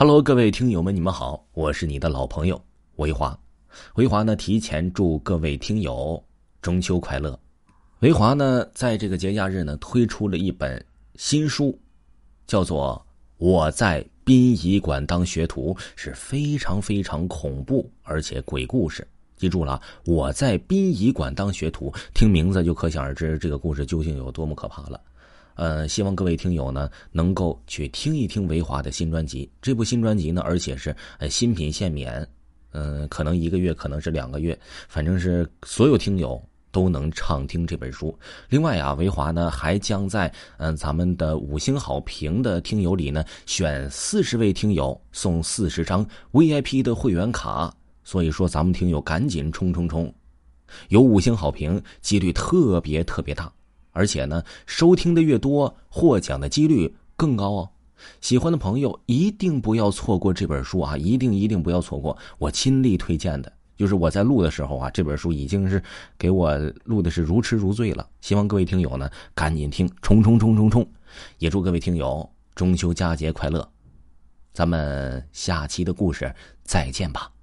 Hello，各位听友们，你们好，我是你的老朋友维华。维华呢，提前祝各位听友中秋快乐。维华呢，在这个节假日呢，推出了一本新书，叫做《我在殡仪馆当学徒》，是非常非常恐怖而且鬼故事。记住了，我在殡仪馆当学徒，听名字就可想而知，这个故事究竟有多么可怕了。呃，希望各位听友呢能够去听一听维华的新专辑。这部新专辑呢，而且是呃新品限免，嗯，可能一个月，可能是两个月，反正是所有听友都能畅听这本书。另外啊，维华呢还将在嗯咱们的五星好评的听友里呢选四十位听友送四十张 VIP 的会员卡。所以说，咱们听友赶紧冲冲冲，有五星好评，几率特别特别大。而且呢，收听的越多，获奖的几率更高哦。喜欢的朋友一定不要错过这本书啊！一定一定不要错过，我亲力推荐的。就是我在录的时候啊，这本书已经是给我录的是如痴如醉了。希望各位听友呢，赶紧听，冲冲冲冲冲！也祝各位听友中秋佳节快乐。咱们下期的故事再见吧。